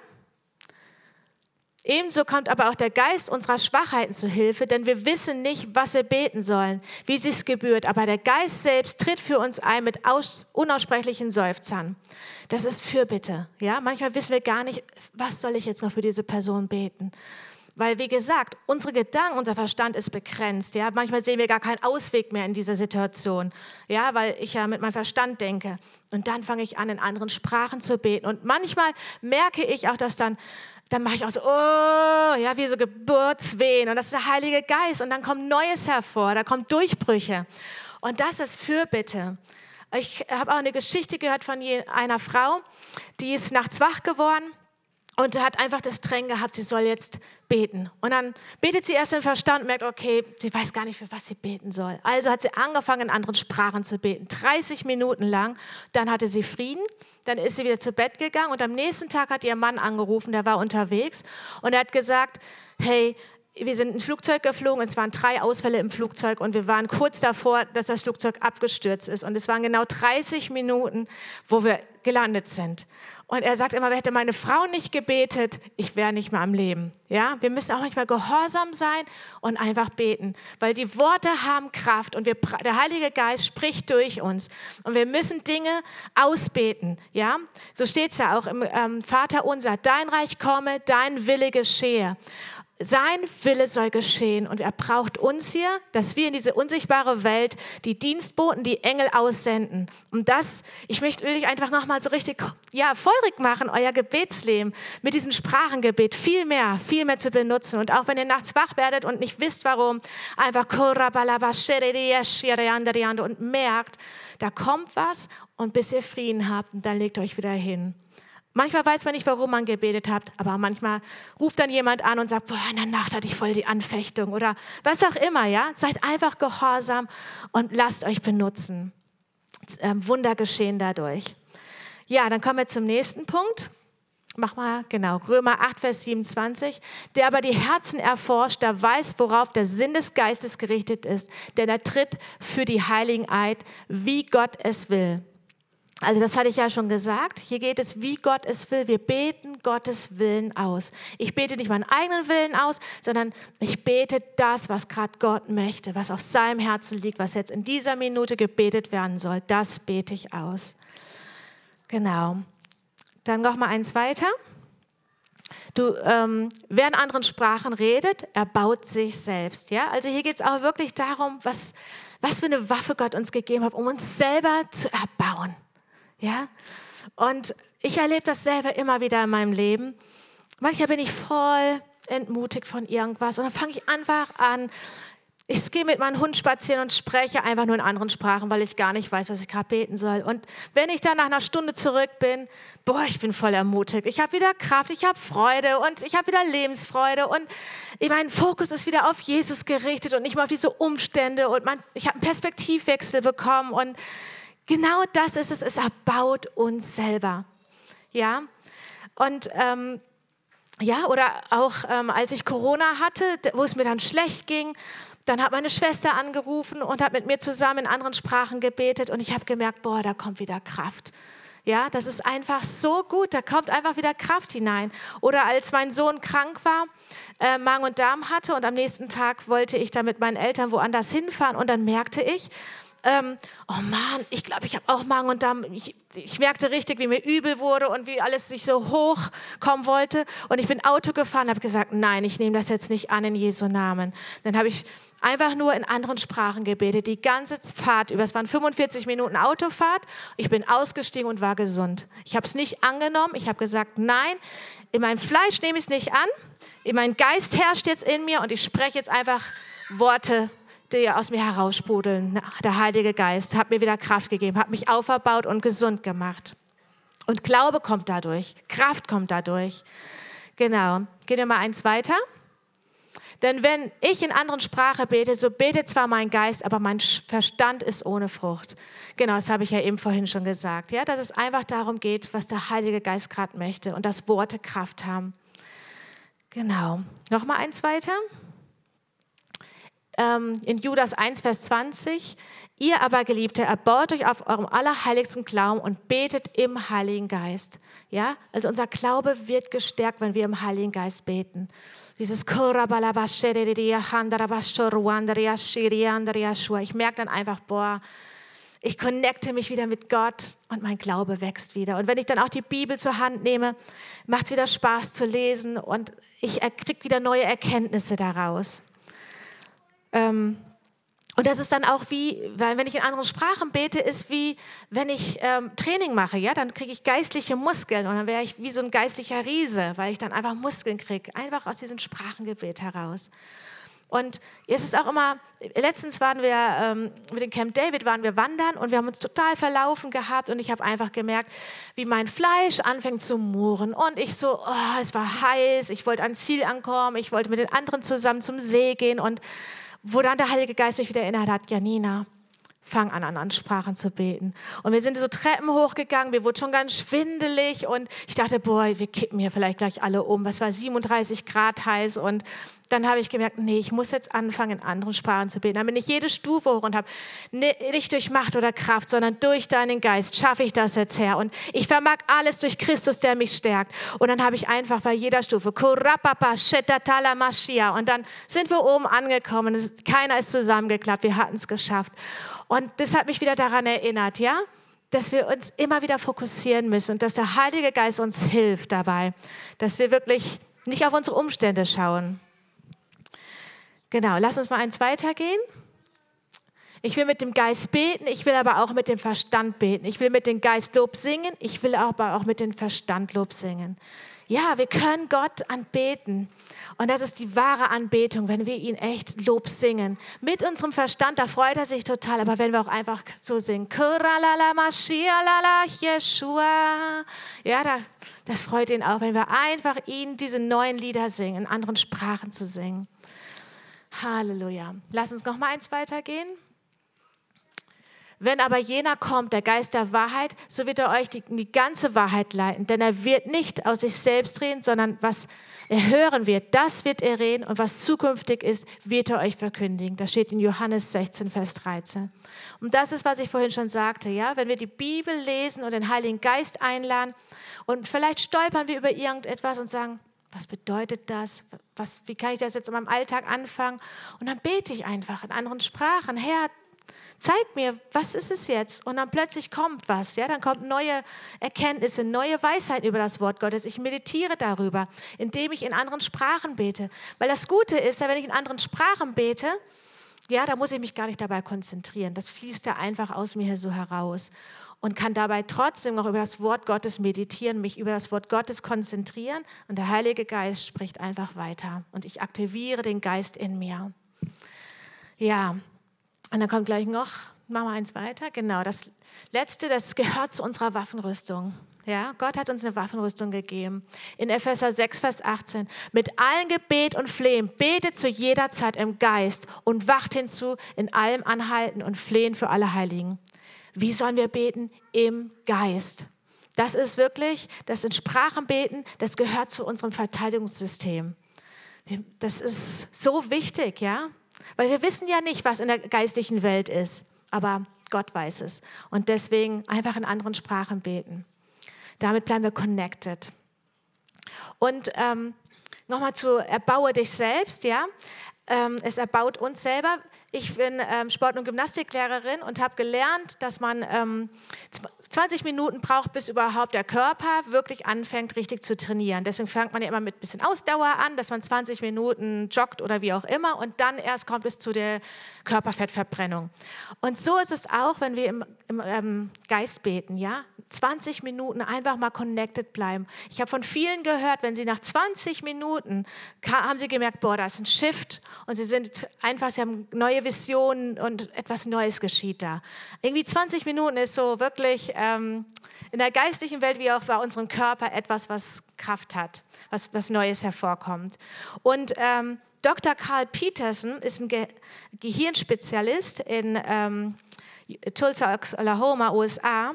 Ebenso kommt aber auch der Geist unserer Schwachheiten zu Hilfe, denn wir wissen nicht, was wir beten sollen, wie es sich gebührt. Aber der Geist selbst tritt für uns ein mit unaussprechlichen Seufzern. Das ist Fürbitte. Ja? Manchmal wissen wir gar nicht, was soll ich jetzt noch für diese Person beten. Weil, wie gesagt, unsere Gedanken, unser Verstand ist begrenzt. Ja? Manchmal sehen wir gar keinen Ausweg mehr in dieser Situation, ja? weil ich ja mit meinem Verstand denke. Und dann fange ich an, in anderen Sprachen zu beten. Und manchmal merke ich auch, dass dann dann mache ich auch so, oh, ja, wie so Geburtswehen. Und das ist der Heilige Geist. Und dann kommt Neues hervor, da kommen Durchbrüche. Und das ist Fürbitte. Ich habe auch eine Geschichte gehört von einer Frau, die ist nachts wach geworden und hat einfach das Drängen gehabt, sie soll jetzt beten. Und dann betet sie erst im Verstand und merkt, okay, sie weiß gar nicht, für was sie beten soll. Also hat sie angefangen, in anderen Sprachen zu beten. 30 Minuten lang. Dann hatte sie Frieden. Dann ist sie wieder zu Bett gegangen. Und am nächsten Tag hat ihr Mann angerufen, der war unterwegs. Und er hat gesagt, hey, wir sind ein Flugzeug geflogen, es waren drei Ausfälle im Flugzeug und wir waren kurz davor, dass das Flugzeug abgestürzt ist. Und es waren genau 30 Minuten, wo wir gelandet sind. Und er sagt immer, hätte meine Frau nicht gebetet, ich wäre nicht mehr am Leben. Ja, wir müssen auch manchmal gehorsam sein und einfach beten, weil die Worte haben Kraft und wir, der Heilige Geist spricht durch uns und wir müssen Dinge ausbeten. Ja, so steht es ja auch im ähm, Vater unser: Dein Reich komme, dein Wille geschehe. Sein Wille soll geschehen und er braucht uns hier, dass wir in diese unsichtbare Welt die Dienstboten, die Engel aussenden. Und das, ich möchte, will ich einfach nochmal so richtig, ja, feurig machen, euer Gebetsleben mit diesem Sprachengebet viel mehr, viel mehr zu benutzen. Und auch wenn ihr nachts wach werdet und nicht wisst, warum, einfach und merkt, da kommt was und bis ihr Frieden habt und dann legt euch wieder hin. Manchmal weiß man nicht, warum man gebetet hat, aber manchmal ruft dann jemand an und sagt, boah, in der Nacht hatte ich voll die Anfechtung oder was auch immer, ja. Seid einfach gehorsam und lasst euch benutzen. Ähm, Wunder geschehen dadurch. Ja, dann kommen wir zum nächsten Punkt. Mach mal, genau, Römer 8, Vers 27. Der aber die Herzen erforscht, der weiß, worauf der Sinn des Geistes gerichtet ist, denn er tritt für die Heiligen Eid, wie Gott es will. Also das hatte ich ja schon gesagt. Hier geht es, wie Gott es will. Wir beten Gottes Willen aus. Ich bete nicht meinen eigenen Willen aus, sondern ich bete das, was gerade Gott möchte, was auf seinem Herzen liegt, was jetzt in dieser Minute gebetet werden soll. Das bete ich aus. Genau. Dann noch mal eins weiter. Du, ähm, wer in anderen Sprachen redet, erbaut sich selbst. Ja? Also hier geht es auch wirklich darum, was, was für eine Waffe Gott uns gegeben hat, um uns selber zu erbauen. Ja? Und ich erlebe das selber immer wieder in meinem Leben. Manchmal bin ich voll entmutigt von irgendwas und dann fange ich einfach an, ich gehe mit meinem Hund spazieren und spreche einfach nur in anderen Sprachen, weil ich gar nicht weiß, was ich gerade beten soll. Und wenn ich dann nach einer Stunde zurück bin, boah, ich bin voll ermutigt. Ich habe wieder Kraft, ich habe Freude und ich habe wieder Lebensfreude und mein Fokus ist wieder auf Jesus gerichtet und nicht mehr auf diese Umstände und man, ich habe einen Perspektivwechsel bekommen und Genau das ist es, es erbaut uns selber. Ja, und ähm, ja, oder auch ähm, als ich Corona hatte, wo es mir dann schlecht ging, dann hat meine Schwester angerufen und hat mit mir zusammen in anderen Sprachen gebetet und ich habe gemerkt, boah, da kommt wieder Kraft. Ja, das ist einfach so gut, da kommt einfach wieder Kraft hinein. Oder als mein Sohn krank war, äh, Magen und Darm hatte und am nächsten Tag wollte ich dann mit meinen Eltern woanders hinfahren und dann merkte ich, ähm, oh Mann, ich glaube, ich habe auch Magen und Darm. Ich, ich merkte richtig, wie mir übel wurde und wie alles sich so hochkommen wollte. Und ich bin Auto gefahren, habe gesagt, nein, ich nehme das jetzt nicht an in Jesu Namen. Dann habe ich einfach nur in anderen Sprachen gebetet, die ganze Fahrt über. Es waren 45 Minuten Autofahrt. Ich bin ausgestiegen und war gesund. Ich habe es nicht angenommen. Ich habe gesagt, nein, in meinem Fleisch nehme ich es nicht an. In mein Geist herrscht jetzt in mir und ich spreche jetzt einfach Worte die aus mir heraussprudeln. Der Heilige Geist hat mir wieder Kraft gegeben, hat mich auferbaut und gesund gemacht. Und Glaube kommt dadurch, Kraft kommt dadurch. Genau. Geht ihr mal eins weiter? Denn wenn ich in anderen Sprache bete, so betet zwar mein Geist, aber mein Verstand ist ohne Frucht. Genau, das habe ich ja eben vorhin schon gesagt. Ja, dass es einfach darum geht, was der Heilige Geist gerade möchte und dass Worte Kraft haben. Genau. Noch mal eins weiter ähm, in Judas 1, Vers 20, ihr aber Geliebte, erbaut euch auf eurem allerheiligsten Glauben und betet im Heiligen Geist. Ja, also unser Glaube wird gestärkt, wenn wir im Heiligen Geist beten. Dieses Ich merke dann einfach, boah, ich connecte mich wieder mit Gott und mein Glaube wächst wieder. Und wenn ich dann auch die Bibel zur Hand nehme, macht es wieder Spaß zu lesen und ich kriege wieder neue Erkenntnisse daraus. Ähm, und das ist dann auch wie, weil wenn ich in anderen Sprachen bete, ist wie, wenn ich ähm, Training mache, ja, dann kriege ich geistliche Muskeln und dann wäre ich wie so ein geistlicher Riese, weil ich dann einfach Muskeln kriege, einfach aus diesem Sprachengebet heraus. Und es ist auch immer, letztens waren wir ähm, mit dem Camp David, waren wir wandern und wir haben uns total verlaufen gehabt und ich habe einfach gemerkt, wie mein Fleisch anfängt zu murren und ich so, oh, es war heiß, ich wollte ans Ziel ankommen, ich wollte mit den anderen zusammen zum See gehen und wo der Heilige Geist mich wieder erinnert hat, Janina, fang an, an Sprachen zu beten. Und wir sind so Treppen hochgegangen, mir wurde schon ganz schwindelig und ich dachte, boah, wir kippen hier vielleicht gleich alle um. Es war 37 Grad heiß und dann habe ich gemerkt, nee, ich muss jetzt anfangen, in anderen Sprachen zu beten. Dann bin ich jede Stufe hoch und habe nicht durch Macht oder Kraft, sondern durch deinen Geist schaffe ich das jetzt her. Und ich vermag alles durch Christus, der mich stärkt. Und dann habe ich einfach bei jeder Stufe und dann sind wir oben angekommen. Keiner ist zusammengeklappt. Wir hatten es geschafft. Und das hat mich wieder daran erinnert, ja, dass wir uns immer wieder fokussieren müssen und dass der Heilige Geist uns hilft dabei, dass wir wirklich nicht auf unsere Umstände schauen. Genau, lass uns mal eins weitergehen. Ich will mit dem Geist beten, ich will aber auch mit dem Verstand beten. Ich will mit dem Geist Lob singen, ich will aber auch mit dem Verstand Lob singen. Ja, wir können Gott anbeten. Und das ist die wahre Anbetung, wenn wir ihn echt Lob singen. Mit unserem Verstand, da freut er sich total. Aber wenn wir auch einfach so singen, ja, das freut ihn auch, wenn wir einfach ihn diese neuen Lieder singen, in anderen Sprachen zu singen. Halleluja. Lass uns noch mal eins weitergehen. Wenn aber jener kommt, der Geist der Wahrheit, so wird er euch die, die, ganze Wahrheit leiten. Denn er wird nicht aus sich selbst reden, sondern was er hören wird, das wird er reden. Und was zukünftig ist, wird er euch verkündigen. Das steht in Johannes 16, Vers 13. Und das ist, was ich vorhin schon sagte. Ja? Wenn wir die Bibel lesen und den Heiligen Geist einladen und vielleicht stolpern wir über irgendetwas und sagen, was bedeutet das? Was, wie kann ich das jetzt in meinem Alltag anfangen? Und dann bete ich einfach in anderen Sprachen. Herr, zeig mir, was ist es jetzt? Und dann plötzlich kommt was, ja, dann kommt neue Erkenntnisse, neue Weisheit über das Wort Gottes. Ich meditiere darüber, indem ich in anderen Sprachen bete. Weil das Gute ist, wenn ich in anderen Sprachen bete, ja, da muss ich mich gar nicht dabei konzentrieren. Das fließt ja einfach aus mir so heraus und kann dabei trotzdem noch über das Wort Gottes meditieren, mich über das Wort Gottes konzentrieren und der Heilige Geist spricht einfach weiter und ich aktiviere den Geist in mir. Ja, und dann kommt gleich noch, machen wir eins weiter. Genau, das letzte, das gehört zu unserer Waffenrüstung. Ja, Gott hat uns eine Waffenrüstung gegeben. In Epheser 6, Vers 18. Mit allen Gebet und Flehen betet zu jeder Zeit im Geist und wacht hinzu in allem Anhalten und Flehen für alle Heiligen. Wie sollen wir beten? Im Geist. Das ist wirklich, das in Sprachen beten, das gehört zu unserem Verteidigungssystem. Das ist so wichtig, ja? Weil wir wissen ja nicht, was in der geistlichen Welt ist, aber Gott weiß es. Und deswegen einfach in anderen Sprachen beten. Damit bleiben wir connected. Und ähm, nochmal zu erbaue dich selbst, ja. ähm, es erbaut uns selber. Ich bin ähm, Sport- und Gymnastiklehrerin und habe gelernt, dass man ähm, 20 Minuten braucht, bis überhaupt der Körper wirklich anfängt, richtig zu trainieren. Deswegen fängt man ja immer mit ein bisschen Ausdauer an, dass man 20 Minuten joggt oder wie auch immer und dann erst kommt es zu der Körperfettverbrennung. Und so ist es auch, wenn wir im, im ähm, Geist beten, ja? 20 Minuten einfach mal connected bleiben. Ich habe von vielen gehört, wenn sie nach 20 Minuten haben sie gemerkt, boah, da ist ein Shift und sie sind einfach, sie haben neue Visionen und etwas Neues geschieht da. Irgendwie 20 Minuten ist so wirklich ähm, in der geistlichen Welt wie auch bei unserem Körper etwas, was Kraft hat, was, was Neues hervorkommt. Und ähm, Dr. Carl Peterson ist ein Ge Gehirnspezialist in ähm, Tulsa, Oklahoma, USA.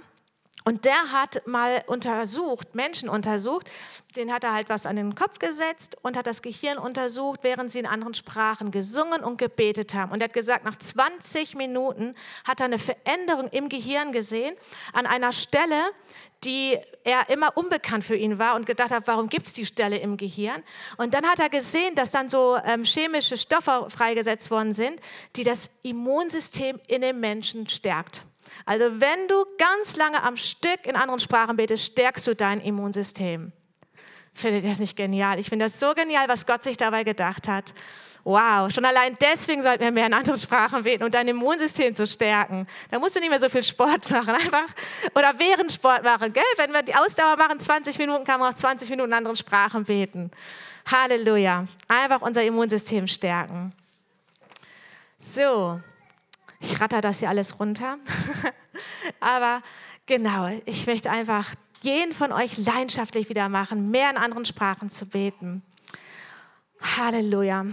Und der hat mal untersucht, Menschen untersucht, den hat er halt was an den Kopf gesetzt und hat das Gehirn untersucht, während sie in anderen Sprachen gesungen und gebetet haben. Und er hat gesagt, nach 20 Minuten hat er eine Veränderung im Gehirn gesehen, an einer Stelle, die er immer unbekannt für ihn war und gedacht hat, warum gibt es die Stelle im Gehirn? Und dann hat er gesehen, dass dann so ähm, chemische Stoffe freigesetzt worden sind, die das Immunsystem in den Menschen stärkt. Also wenn du ganz lange am Stück in anderen Sprachen betest, stärkst du dein Immunsystem. Findet ihr das nicht genial? Ich finde das so genial, was Gott sich dabei gedacht hat. Wow, schon allein deswegen sollten wir mehr in anderen Sprachen beten, um dein Immunsystem zu stärken. Da musst du nicht mehr so viel Sport machen, einfach oder während Sport machen, gell? Wenn wir die Ausdauer machen, 20 Minuten kann man auch 20 Minuten in anderen Sprachen beten. Halleluja. Einfach unser Immunsystem stärken. So, ich ratter das hier alles runter. Aber genau, ich möchte einfach jeden von euch leidenschaftlich wieder machen, mehr in anderen Sprachen zu beten. Halleluja.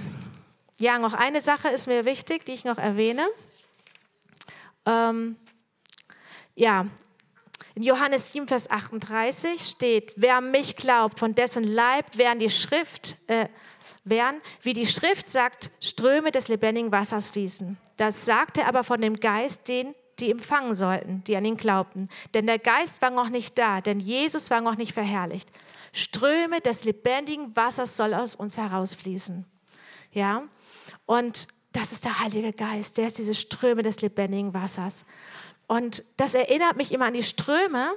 Ja, noch eine Sache ist mir wichtig, die ich noch erwähne. Ähm, ja, in Johannes 7, Vers 38 steht, wer mich glaubt, von dessen Leib werden die Schrift, äh, werden, wie die Schrift sagt, Ströme des lebendigen Wassers fließen. Das sagte aber von dem Geist, den die empfangen sollten, die an ihn glaubten. Denn der Geist war noch nicht da, denn Jesus war noch nicht verherrlicht. Ströme des lebendigen Wassers soll aus uns herausfließen. Ja, und das ist der Heilige Geist, der ist diese Ströme des lebendigen Wassers. Und das erinnert mich immer an die Ströme,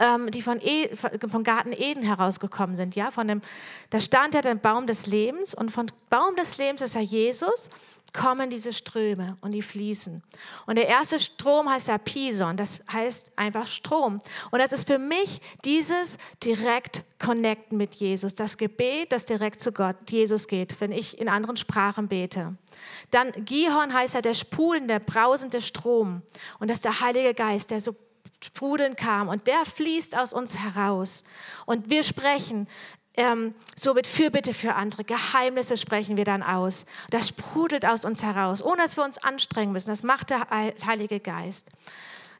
ähm, die von, e, von Garten Eden herausgekommen sind. Ja? Von dem, da stand ja der Baum des Lebens und von Baum des Lebens ist ja Jesus, kommen diese Ströme und die fließen. Und der erste Strom heißt ja Pison, das heißt einfach Strom. Und das ist für mich dieses direkt Connecten mit Jesus, das Gebet, das direkt zu Gott, Jesus geht, wenn ich in anderen Sprachen bete. Dann Gihon heißt ja der spulende, brausende Strom. Und das ist der Heilige Geist, der so Sprudeln kam und der fließt aus uns heraus. Und wir sprechen ähm, so mit Fürbitte für andere, Geheimnisse sprechen wir dann aus. Das sprudelt aus uns heraus, ohne dass wir uns anstrengen müssen. Das macht der Heilige Geist.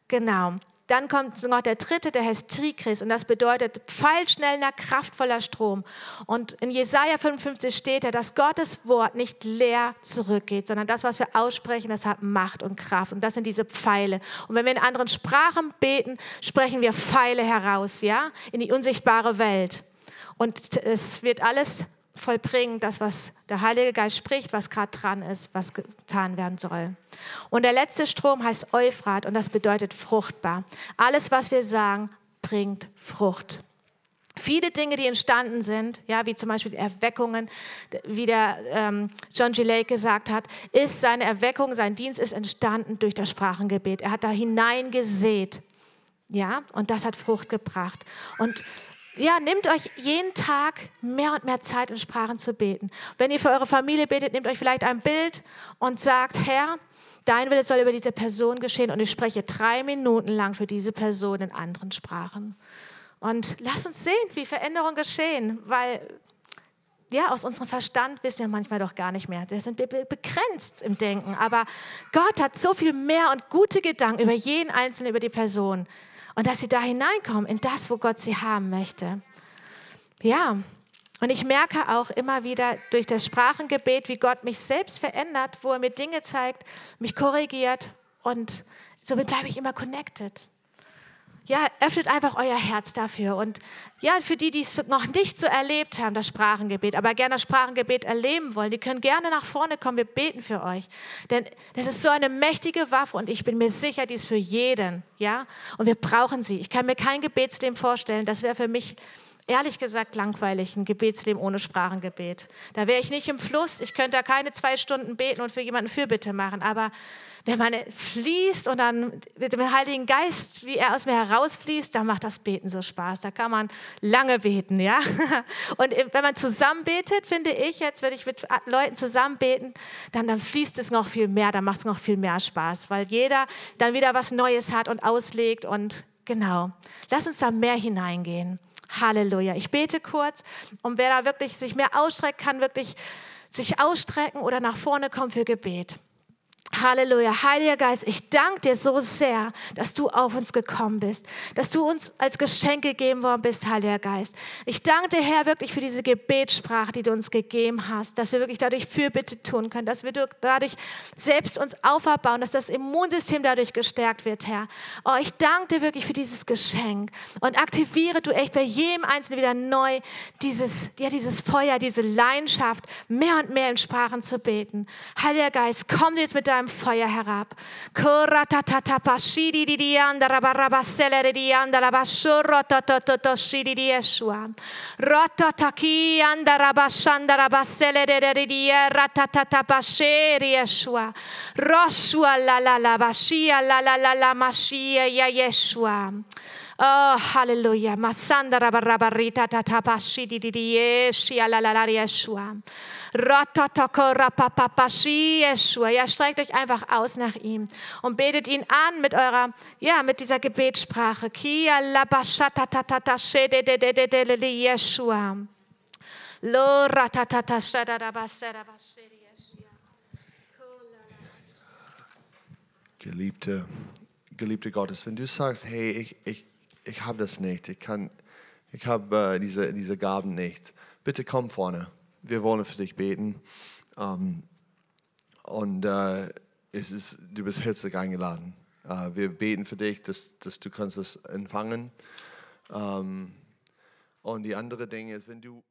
Genau. Dann kommt noch der dritte, der heißt Trikris und das bedeutet pfeilschneller, kraftvoller Strom. Und in Jesaja 55 steht ja, dass Gottes Wort nicht leer zurückgeht, sondern das, was wir aussprechen, das hat Macht und Kraft. Und das sind diese Pfeile. Und wenn wir in anderen Sprachen beten, sprechen wir Pfeile heraus, ja, in die unsichtbare Welt. Und es wird alles vollbringen, das, was der Heilige Geist spricht, was gerade dran ist, was getan werden soll. Und der letzte Strom heißt Euphrat und das bedeutet fruchtbar. Alles, was wir sagen, bringt Frucht. Viele Dinge, die entstanden sind, ja, wie zum Beispiel Erweckungen, wie der ähm, John G. Lake gesagt hat, ist seine Erweckung, sein Dienst ist entstanden durch das Sprachengebet. Er hat da hineingesät, ja, und das hat Frucht gebracht. Und ja, nehmt euch jeden Tag mehr und mehr Zeit, in Sprachen zu beten. Wenn ihr für eure Familie betet, nehmt euch vielleicht ein Bild und sagt, Herr, dein Wille soll über diese Person geschehen und ich spreche drei Minuten lang für diese Person in anderen Sprachen. Und lass uns sehen, wie Veränderungen geschehen, weil ja, aus unserem Verstand wissen wir manchmal doch gar nicht mehr. Wir sind begrenzt im Denken. Aber Gott hat so viel mehr und gute Gedanken über jeden Einzelnen, über die Person und dass sie da hineinkommen in das, wo Gott sie haben möchte. Ja, und ich merke auch immer wieder durch das Sprachengebet, wie Gott mich selbst verändert, wo er mir Dinge zeigt, mich korrigiert und somit bleibe ich immer connected. Ja, öffnet einfach euer Herz dafür. Und ja, für die, die es noch nicht so erlebt haben, das Sprachengebet, aber gerne das Sprachengebet erleben wollen, die können gerne nach vorne kommen. Wir beten für euch. Denn das ist so eine mächtige Waffe und ich bin mir sicher, die ist für jeden. Ja? Und wir brauchen sie. Ich kann mir kein Gebetsleben vorstellen. Das wäre für mich ehrlich gesagt langweilig, ein Gebetsleben ohne Sprachengebet. Da wäre ich nicht im Fluss. Ich könnte da keine zwei Stunden beten und für jemanden Fürbitte machen. Aber wenn man fließt und dann mit dem Heiligen Geist, wie er aus mir herausfließt, dann macht das Beten so Spaß. Da kann man lange beten, ja. Und wenn man zusammen betet, finde ich jetzt, wenn ich mit Leuten zusammen beten, dann, dann fließt es noch viel mehr, dann macht es noch viel mehr Spaß, weil jeder dann wieder was Neues hat und auslegt und genau. Lass uns da mehr hineingehen. Halleluja. Ich bete kurz und wer da wirklich sich mehr ausstreckt, kann wirklich sich ausstrecken oder nach vorne kommen für Gebet. Halleluja. Heiliger Geist, ich danke dir so sehr, dass du auf uns gekommen bist, dass du uns als Geschenk gegeben worden bist, Heiliger Geist. Ich danke dir, Herr, wirklich für diese Gebetssprache, die du uns gegeben hast, dass wir wirklich dadurch Fürbitte tun können, dass wir dadurch selbst uns auferbauen, dass das Immunsystem dadurch gestärkt wird, Herr. Oh, ich danke dir wirklich für dieses Geschenk und aktiviere du echt bei jedem Einzelnen wieder neu dieses, ja, dieses Feuer, diese Leidenschaft, mehr und mehr in Sprachen zu beten. Heiliger Geist, komm jetzt mit deinem deinem Feuer herab. Oh, hallelujah. Masanda rabarrabarita tatapashi di di di yeshua la la la yeshua. Ja, streckt euch einfach aus nach ihm und betet ihn an mit eurer, ja, mit dieser Gebetssprache. Yeshua. Lo ratatata shadada basera basheri Geliebte, geliebte Gottes, wenn du sagst, hey, ich, ich, ich habe das nicht, ich, kann, ich habe äh, diese, diese Gaben nicht, bitte komm vorne wir wollen für dich beten. Ähm, und äh, es ist, du bist herzlich eingeladen. Äh, wir beten für dich, dass, dass du kannst das empfangen. Ähm, und die andere Dinge ist, wenn du